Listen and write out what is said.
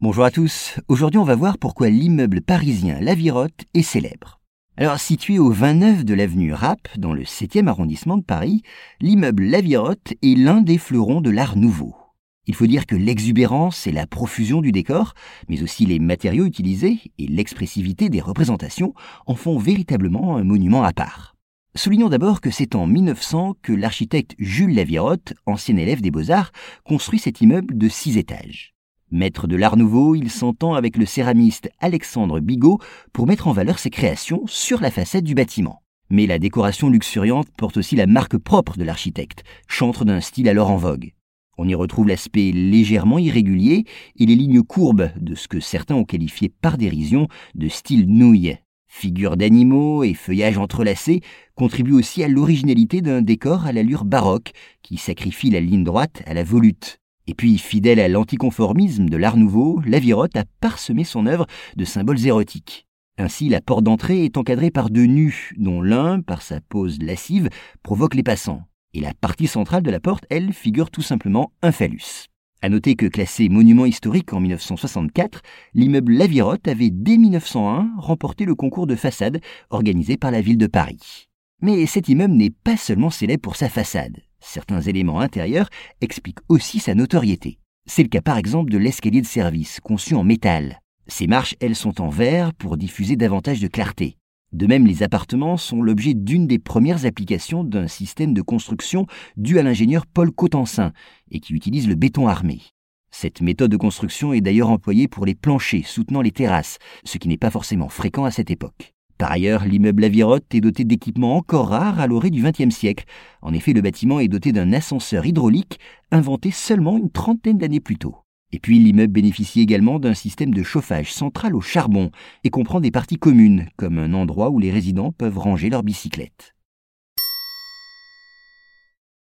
Bonjour à tous. Aujourd'hui, on va voir pourquoi l'immeuble parisien La Virotte est célèbre. Alors, situé au 29 de l'avenue Rapp, dans le 7e arrondissement de Paris, l'immeuble La Virotte est l'un des fleurons de l'art nouveau. Il faut dire que l'exubérance et la profusion du décor, mais aussi les matériaux utilisés et l'expressivité des représentations en font véritablement un monument à part. Soulignons d'abord que c'est en 1900 que l'architecte Jules Lavirotte, ancien élève des Beaux-Arts, construit cet immeuble de six étages. Maître de l'art nouveau, il s'entend avec le céramiste Alexandre Bigot pour mettre en valeur ses créations sur la façade du bâtiment. Mais la décoration luxuriante porte aussi la marque propre de l'architecte, chantre d'un style alors en vogue. On y retrouve l'aspect légèrement irrégulier et les lignes courbes de ce que certains ont qualifié par dérision de style nouille. Figures d'animaux et feuillages entrelacés contribuent aussi à l'originalité d'un décor à l'allure baroque qui sacrifie la ligne droite à la volute. Et puis, fidèle à l'anticonformisme de l'Art nouveau, Lavirotte a parsemé son œuvre de symboles érotiques. Ainsi, la porte d'entrée est encadrée par deux nus, dont l'un, par sa pose lascive, provoque les passants. Et la partie centrale de la porte, elle, figure tout simplement un phallus. À noter que classé monument historique en 1964, l'immeuble Lavirotte avait dès 1901 remporté le concours de façade organisé par la ville de Paris. Mais cet immeuble n'est pas seulement célèbre pour sa façade. Certains éléments intérieurs expliquent aussi sa notoriété. C'est le cas par exemple de l'escalier de service, conçu en métal. Ces marches, elles, sont en verre pour diffuser davantage de clarté. De même, les appartements sont l'objet d'une des premières applications d'un système de construction dû à l'ingénieur Paul Cotensin et qui utilise le béton armé. Cette méthode de construction est d'ailleurs employée pour les planchers soutenant les terrasses, ce qui n'est pas forcément fréquent à cette époque. Par ailleurs, l'immeuble Lavirotte est doté d'équipements encore rares à l'orée du XXe siècle. En effet, le bâtiment est doté d'un ascenseur hydraulique inventé seulement une trentaine d'années plus tôt. Et puis l'immeuble bénéficie également d'un système de chauffage central au charbon et comprend des parties communes, comme un endroit où les résidents peuvent ranger leurs bicyclettes.